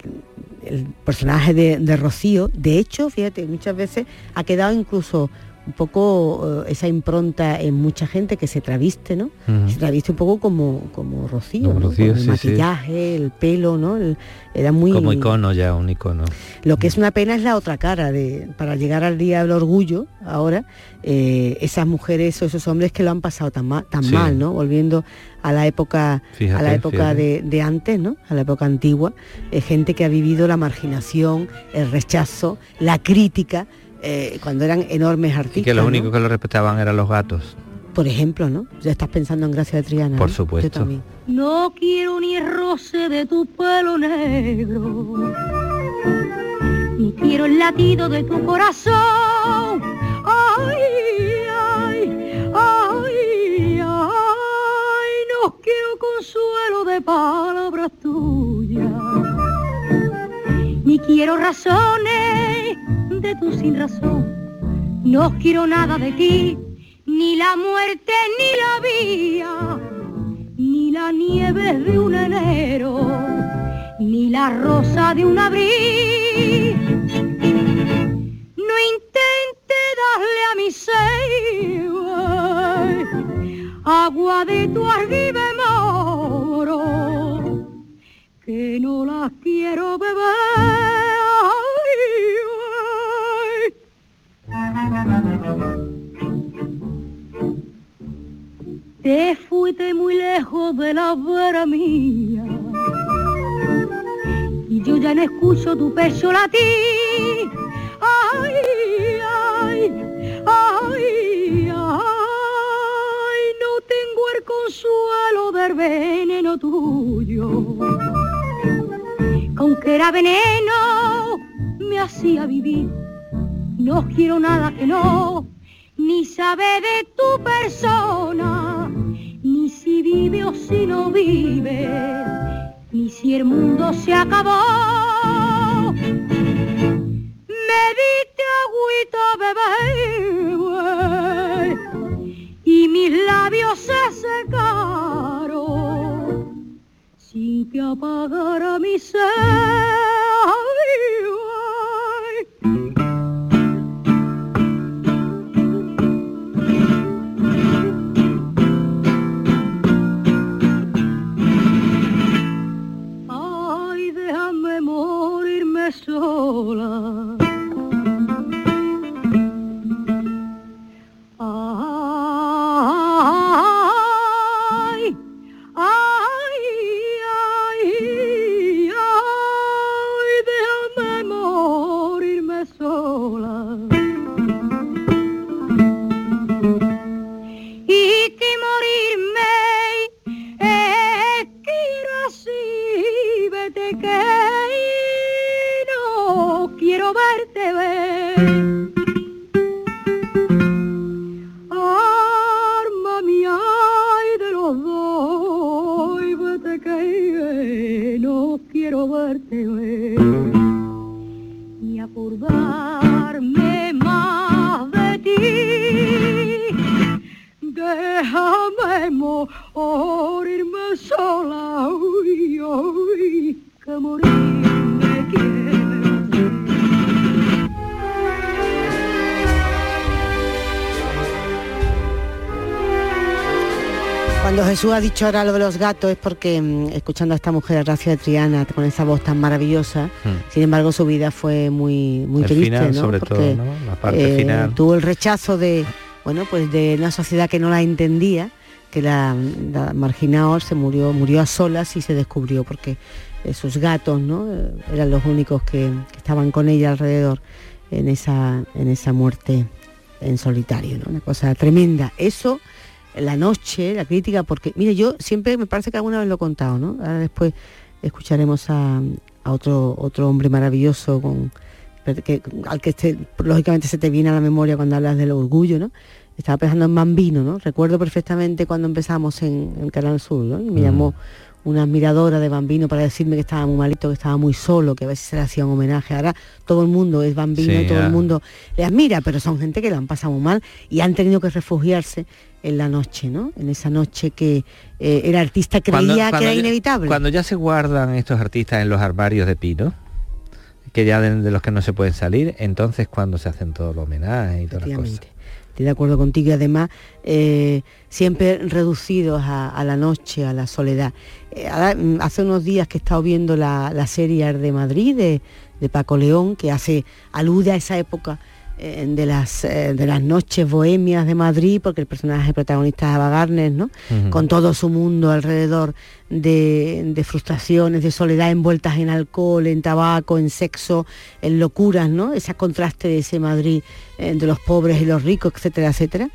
el personaje de, de Rocío, de hecho, fíjate, muchas veces ha quedado incluso un poco eh, esa impronta en mucha gente que se traviste, ¿no? Ujú. Se traviste un poco como, como Rocío, Como ¿no? Rocío, Con el sí, sí. maquillaje, el pelo, ¿no? El- era muy... Como icono ya, un icono. Lo que es una pena es la otra cara de para llegar al día del orgullo ahora eh, esas mujeres o esos hombres que lo han pasado tan mal, tan Sí. mal, ¿no? Volviendo a la época a la época de antes, ¿no? A la época antigua, eh, gente que ha vivido la marginación, el rechazo, la crítica eh, cuando eran enormes artistas. Y que los ¿no? únicos que lo respetaban eran los gatos. Por ejemplo, ¿no? Ya estás pensando en Gracia de Triana. Por ¿no? supuesto. Yo también. No quiero ni el roce de tu pelo negro, ni quiero el latido de tu corazón. Ay, ay, ay, ay, no quiero consuelo de palabras tuyas, ni quiero razones de tu sin razón. No quiero nada de ti, ni la muerte ni la vía ni la nieve de un enero, ni la rosa de un abril. No intente darle a mi ser agua de tu argive moro, que no las quiero beber. Te fuiste muy lejos de la vera mía y yo ya no escucho tu pecho latir. Ay, ay, ay, ay, no tengo el consuelo del tuyo. Con que era veneno me hacía vivir. no quiero nada que no, ni saber de tu persona, ni si vive o si no vive, ni si el mundo se acabó. Me diste agüita, bebé, y mis labios se secaron sin que apagara mi sed. Cuando Jesús ha dicho ahora lo de los gatos es porque mm, escuchando a esta mujer, Racia de Triana, con esa voz tan maravillosa, sin embargo su vida fue muy, muy El triste, final, ¿no? sobre Porque, todo, ¿no? La parte eh, final. Tuvo el rechazo de, bueno, pues de una sociedad que no la entendía, que la, la se murió, murió a solas y se descubrió porque eh, sus gatos, ¿no? Eh, Eran los únicos que, que estaban con ella alrededor en esa, en esa muerte en solitario, ¿no? Una cosa tremenda. Eso, la noche, la crítica, porque, mire, yo siempre me parece que alguna vez lo he contado, ¿no? Ahora después escucharemos a, a otro, otro hombre maravilloso con que, al que este, lógicamente se te viene a la memoria cuando hablas del orgullo, ¿no? Estaba pensando en Bambino, ¿no? Recuerdo perfectamente cuando empezamos en, en Canal Sur, ¿no? Y me Mm. llamó una admiradora de Bambino para decirme que estaba muy malito, que estaba muy solo, que a veces se le hacía un homenaje. Ahora todo el mundo es Bambino Sí, y todo ya. el mundo le admira, pero son gente que la han pasado muy mal y han tenido que refugiarse en la noche, ¿no? En esa noche que eh, el artista Cuando- creía cuando que era ya- inevitable. Cuando ya se guardan estos artistas en los armarios de pino, que ya de, de los que no se pueden salir, entonces cuando se hacen todos los homenajes y todas las cosas. Estoy de acuerdo contigo y además eh, siempre reducidos a, a la noche, a la soledad. Eh, mm, hace unos días que he estado viendo la, la serie Ar de Madrid de, de Paco León, que hace, alude a esa época eh, de, las, de las noches bohemias de Madrid, porque el personaje protagonista es Ava Gardner, ¿no? Con todo su mundo alrededor de, de frustraciones, de soledad envueltas en alcohol, en tabaco, en sexo, en locuras, ¿no? Ese contraste de ese Madrid eh, de los pobres y los ricos, etcétera, etcétera.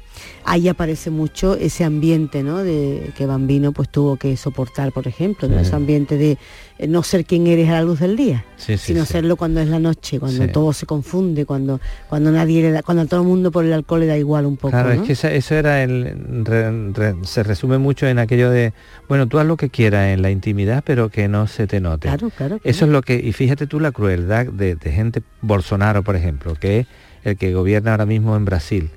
Ahí aparece mucho ese ambiente, ¿no? De que Bambino pues tuvo que soportar, por ejemplo, ese ambiente de eh, no ser quien eres a la luz del día, Sí, sí, sino sí. serlo cuando es la noche, cuando todo se confunde, cuando cuando nadie le da, cuando a todo el mundo por el alcohol le da igual un poco, Claro, ¿no? es que esa- eso era el re- re- se resume mucho en aquello de, bueno, tú haz lo que quieras en la intimidad, pero que no se te note. Claro, claro, Eso es lo que, y fíjate tú la crueldad de, de gente, Bolsonaro, por ejemplo, que es el que gobierna ahora mismo en Brasil.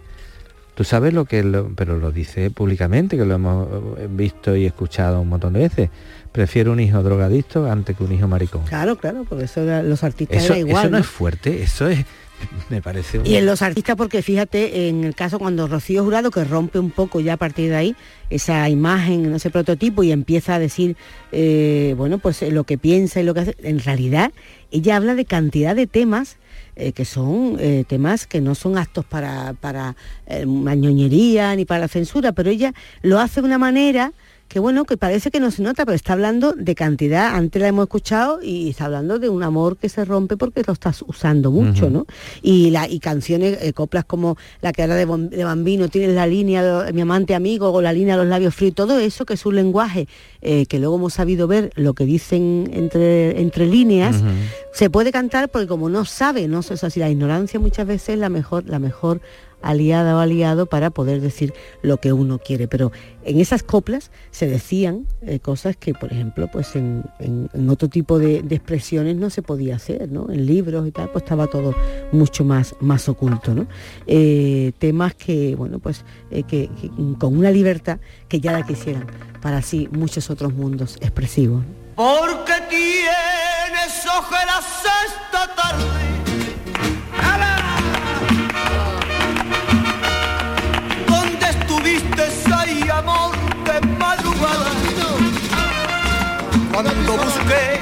Tú sabes lo que, lo- pero lo dice públicamente, que lo hemos eh, visto y escuchado un montón de veces. Prefiero un hijo drogadicto antes que un hijo maricón. Claro, claro, porque eso los artistas Eso, era igual. eso no, ¿no? es fuerte, eso es, me parece... un- Y en los artistas, porque fíjate, en el caso cuando Rocío Jurado, que rompe un poco ya a partir de ahí esa imagen, ese prototipo y empieza a decir, eh, bueno, pues lo que piensa y lo que hace, en realidad ella habla de cantidad de temas eh, que son eh, temas que no son actos para, para eh, ni para la censura, pero ella lo hace de una manera que bueno, que parece que no se nota, pero está hablando de cantidad, antes la hemos escuchado y está hablando de un amor que se rompe porque lo estás usando mucho, ¿no? Y, la, y canciones, eh, coplas como la que ahora de, Bambino, tienes la línea de mi amante amigo o la línea de los labios fríos, todo eso que es un lenguaje eh, que luego hemos sabido ver lo que dicen entre, entre líneas, se puede cantar porque como no sabe, no o sea, si la ignorancia muchas veces es la mejor, la mejor aliada o aliado para poder decir lo que uno quiere. Pero en esas coplas se decían eh, cosas que, por ejemplo, pues en, otro tipo de, expresiones no se podía hacer, ¿no? En libros y tal, pues estaba todo mucho más, más oculto, ¿no? Eh, temas que, bueno, pues eh, que, que con una libertad que ya la quisieran para así muchos otros mundos expresivos. Porque tienes ojeras esta tarde. Cuando busqué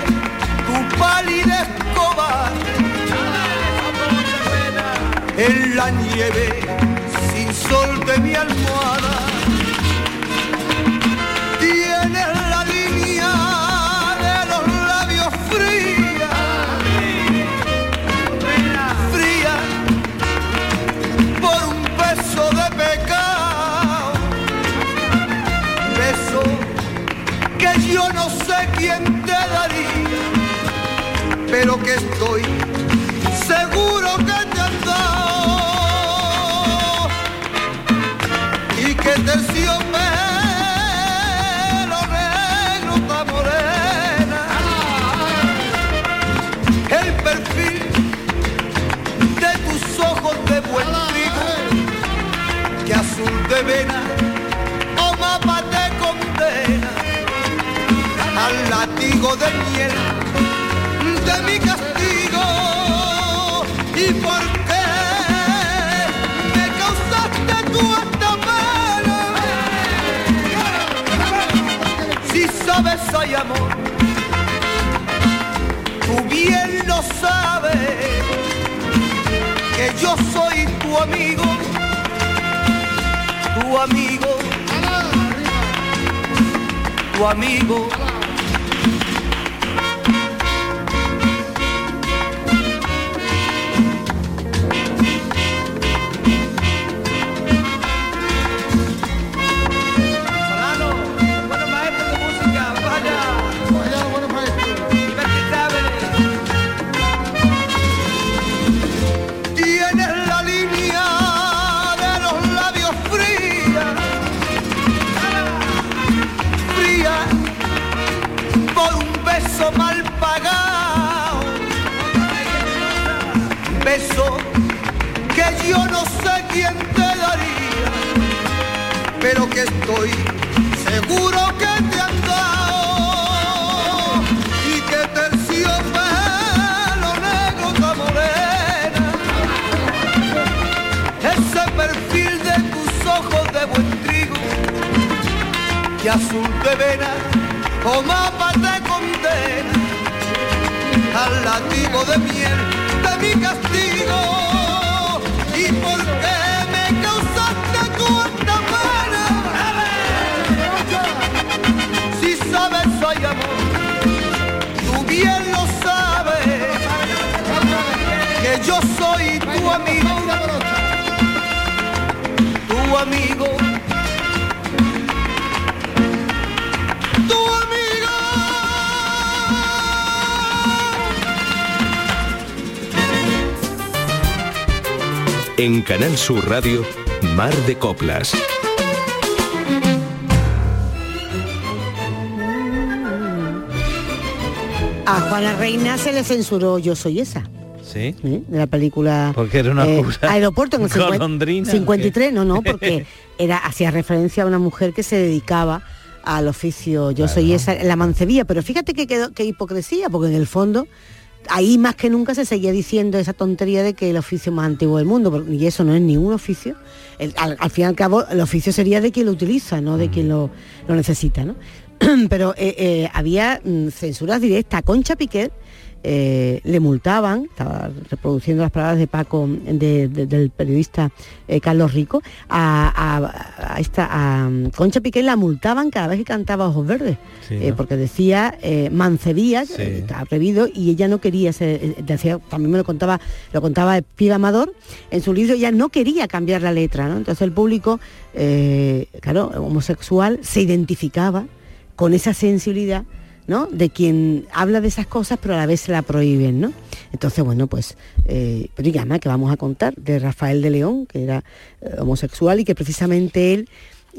tu pálida escoba en la nieve sin sol de mi almohada. Yo no sé quién te daría, pero que estoy de miel de mi castigo. Y por qué me causaste tú esta pena si sabes hay amor. Tú bien lo sabes que yo soy tu amigo tu amigo tu amigo seguro que te han dado y que terciopelo negro está morena. Ese perfil de tus ojos de buen trigo y azul de vena o mapa te condena. Al latigo de miel de mi castigo y por qué bien lo sabes que yo soy tu amigo tu amigo tu amigo En Canal Sur Radio, Mar de Coplas. A Juana Reina se le censuró Yo soy esa. Sí. ¿eh? de la película Porque era una eh, Aeropuerto en el 50 golondrina, 53, no, no, porque era hacía referencia a una mujer que se dedicaba al oficio Yo soy esa, la mancebía, pero fíjate que quedó, qué hipocresía, porque en el fondo ahí más que nunca se seguía diciendo esa tontería de que el oficio más antiguo del mundo, porque- y eso no es ningún oficio. El- al, al fin y al cabo, el oficio sería de quien lo utiliza, no de quien lo, lo necesita, ¿no? pero eh, eh, había mm, censuras directas. Concha Piquet eh, le multaban, estaba reproduciendo las palabras de Paco, de- de- del periodista eh, Carlos Rico, a, a- a esta, a mm, Concha Piquet la multaban cada vez que cantaba Ojos Verdes, Sí, eh, ¿no? porque decía eh, mancebía, Sí. estaba prohibido, y ella no quería ser, decía, también me lo contaba, lo contaba Piba Amador, en su libro ella no quería cambiar la letra, ¿no? Entonces el público, claro, homosexual, se identificaba con esa sensibilidad ¿no? de quien habla de esas cosas pero a la vez se la prohíben ¿no? entonces bueno pues eh, pero y además que vamos a contar de Rafael de León que era eh, homosexual y que precisamente él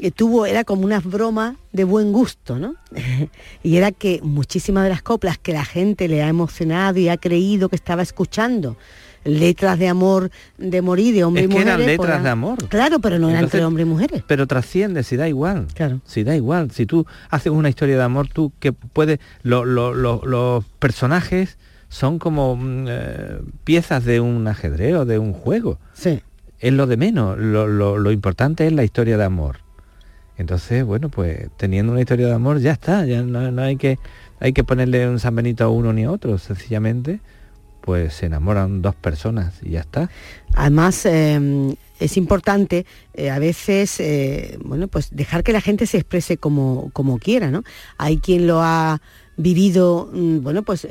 eh, tuvo era como unas bromas de buen gusto ¿no? y era que muchísimas de las coplas que la gente le ha emocionado y ha creído que estaba escuchando letras de amor de morir de hombre Es y que mujeres eran letras pues, de amor. claro pero no eran entre hombres y mujeres Pero trasciende, si da igual. Claro. Si da igual. Si tú haces una historia de amor, tú que puedes. lo- lo- lo- los personajes son como mm, eh, piezas de un ajedrez o de un juego. Sí. Es lo de menos. Lo, lo- lo importante es la historia de amor. Entonces, bueno, pues teniendo una historia de amor ya está. Ya no, no hay que hay que ponerle un San Benito a uno ni a otro. Sencillamente, pues se enamoran dos personas y ya está. Además, eh, es importante eh, a veces, eh, bueno, pues dejar que la gente se exprese como, como quiera, ¿no? Hay quien lo ha vivido, mm, bueno, pues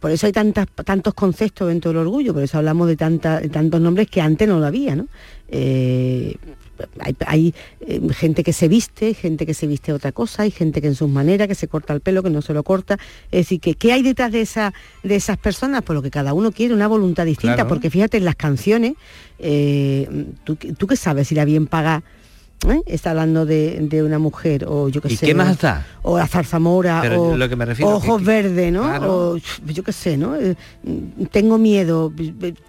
por eso hay tantas, tantos conceptos dentro del orgullo, por eso hablamos de, tanta- de tantos nombres que antes no lo había, ¿no? Hay, hay, eh, gente que se viste, gente que se viste otra cosa, hay gente que en sus maneras, que se corta el pelo, que no se lo corta. Es decir, que ¿qué hay detrás de, esa, de esas personas? Pues lo que cada uno quiere, una voluntad distinta, Claro. porque fíjate, en las canciones, eh, ¿tú, tú qué sabes si la bien paga ¿eh? está hablando de, de una mujer o yo qué ¿Y sé qué o- más da? o la zarzamora Pero o lo que me refiero, ojos que- verdes no Claro. o yo qué sé no Eh, tengo miedo.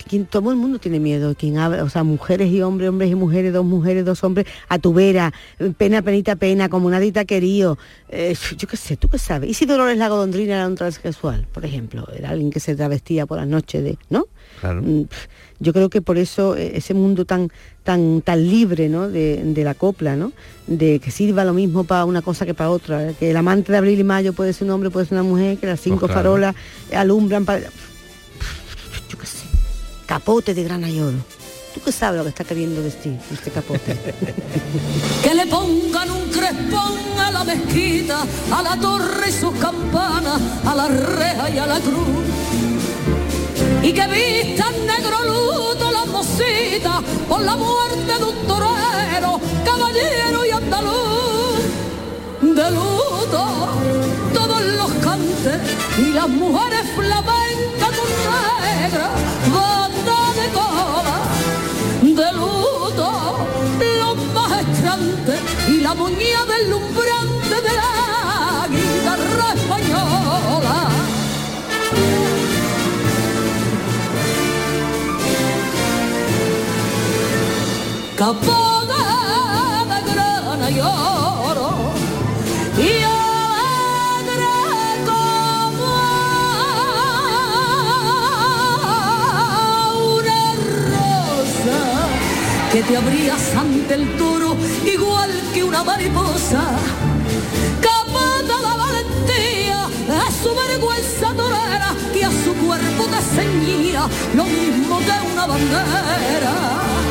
Quien- todo el mundo tiene miedo. Quien habla o sea mujeres y hombres hombres y mujeres dos mujeres dos hombres a tu vera. Pena penita pena como nadie te ha querido. Eh, yo qué sé tú qué sabes y si Dolores la golondrina era un transexual por ejemplo era alguien que se travestía por la noche de no Claro. Mm, yo creo que por eso eh, ese mundo tan tan tan libre ¿no? de, de la copla ¿no? de que sirva lo mismo para una cosa que para otra ¿eh? que el amante de abril y mayo puede ser un hombre puede ser una mujer que las cinco Pues claro. farolas alumbran para yo qué sé capote de grana y oro tú qué sabes lo que está queriendo decir este capote que le pongan un crespón a la mezquita, a la torre y sus campanas, a la reja y a la cruz. Y que vistan negro luto las mositas por la muerte de un torero, caballero y andaluz. De luto todos los cantes y las mujeres flamencas con negra banda de cola de luto, los maestrantes y la muñeca deslumbrante de la guitarra española. Capona de grana y oro y alegre como una rosa que te abrías ante el toro igual que una mariposa. Capaz de la valentía, a su vergüenza torera que a su cuerpo te ceñía lo mismo que una bandera.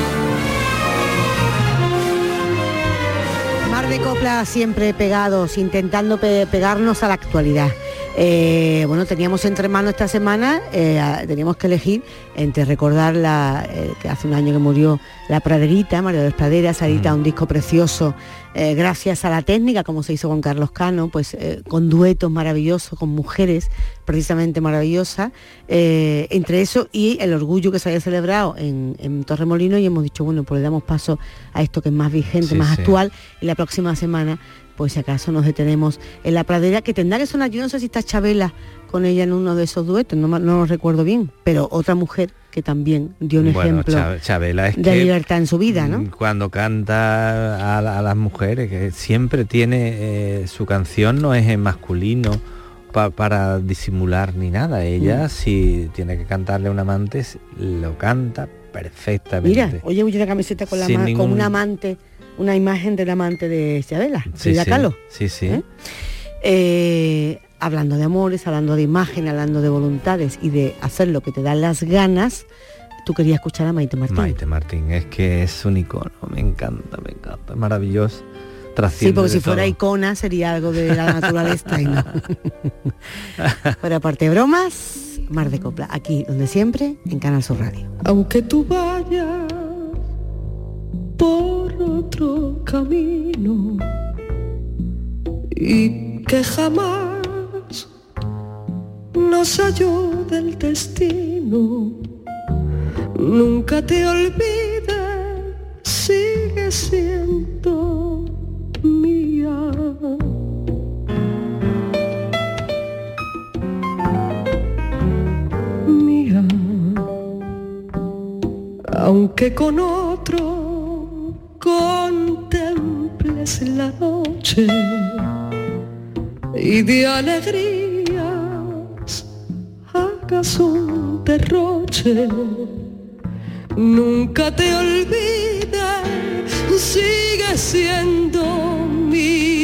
De copla siempre pegados, intentando pe- pegarnos a la actualidad. Eh, bueno, teníamos entre manos esta semana, eh, teníamos que elegir entre recordar la, eh, que hace un año que murió la Praderita, María de las Praderas, edita un disco precioso, gracias a la técnica, como se hizo con Carlos Cano, pues con duetos maravillosos, con mujeres precisamente maravillosas, entre eso y el orgullo que se había celebrado en, en Torremolino y hemos dicho, bueno, pues le damos paso a esto que es más vigente, Sí, más sí. actual y la próxima semana, pues si acaso nos detenemos en la pradera, que tendrá que sonar, yo no sé si está Chabela con ella en uno de esos duetos, no, no lo recuerdo bien, pero otra mujer que también dio un Bueno, ejemplo Cha- Chabela es de que libertad en su vida, ¿no? mm, cuando canta a, la- a las mujeres, que siempre tiene eh, su canción no es en masculino pa- para disimular ni nada. Ella Mm. si tiene que cantarle a un amante lo canta perfectamente. Mira, oye, una camiseta con, la Sin con un amante, una imagen del amante de Chabela, sí, Frida sí, Kahlo. sí, sí. ¿eh? Eh, hablando de amores, hablando de imagen, hablando de voluntades y de hacer lo que te dan las ganas, tú querías escuchar a Maite Martín. Maite Martín, es que es un icono, me encanta, me encanta, es maravilloso. Sí, porque si fuera icona sería algo de la naturaleza y no. Pero aparte de bromas, Mar de Copla, aquí donde siempre, en Canal Sur Radio. Aunque tú vayas por camino y que jamás nos halló del destino, nunca te olvides, sigue siendo mía. Mía aunque con otro contemples la noche y de alegrías hagas un derroche, nunca te olvides, sigue siendo mía.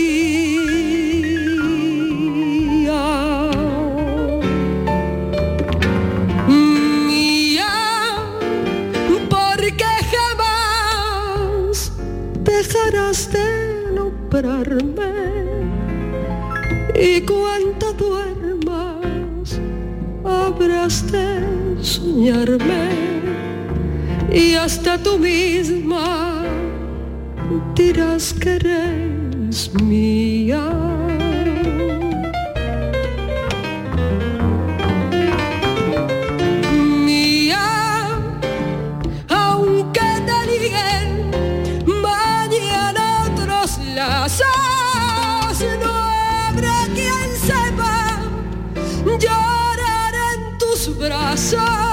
Mía, porque jamás dejarás de y cuando duermas habrás de soñarme y hasta tú misma dirás que eres. Mía, tus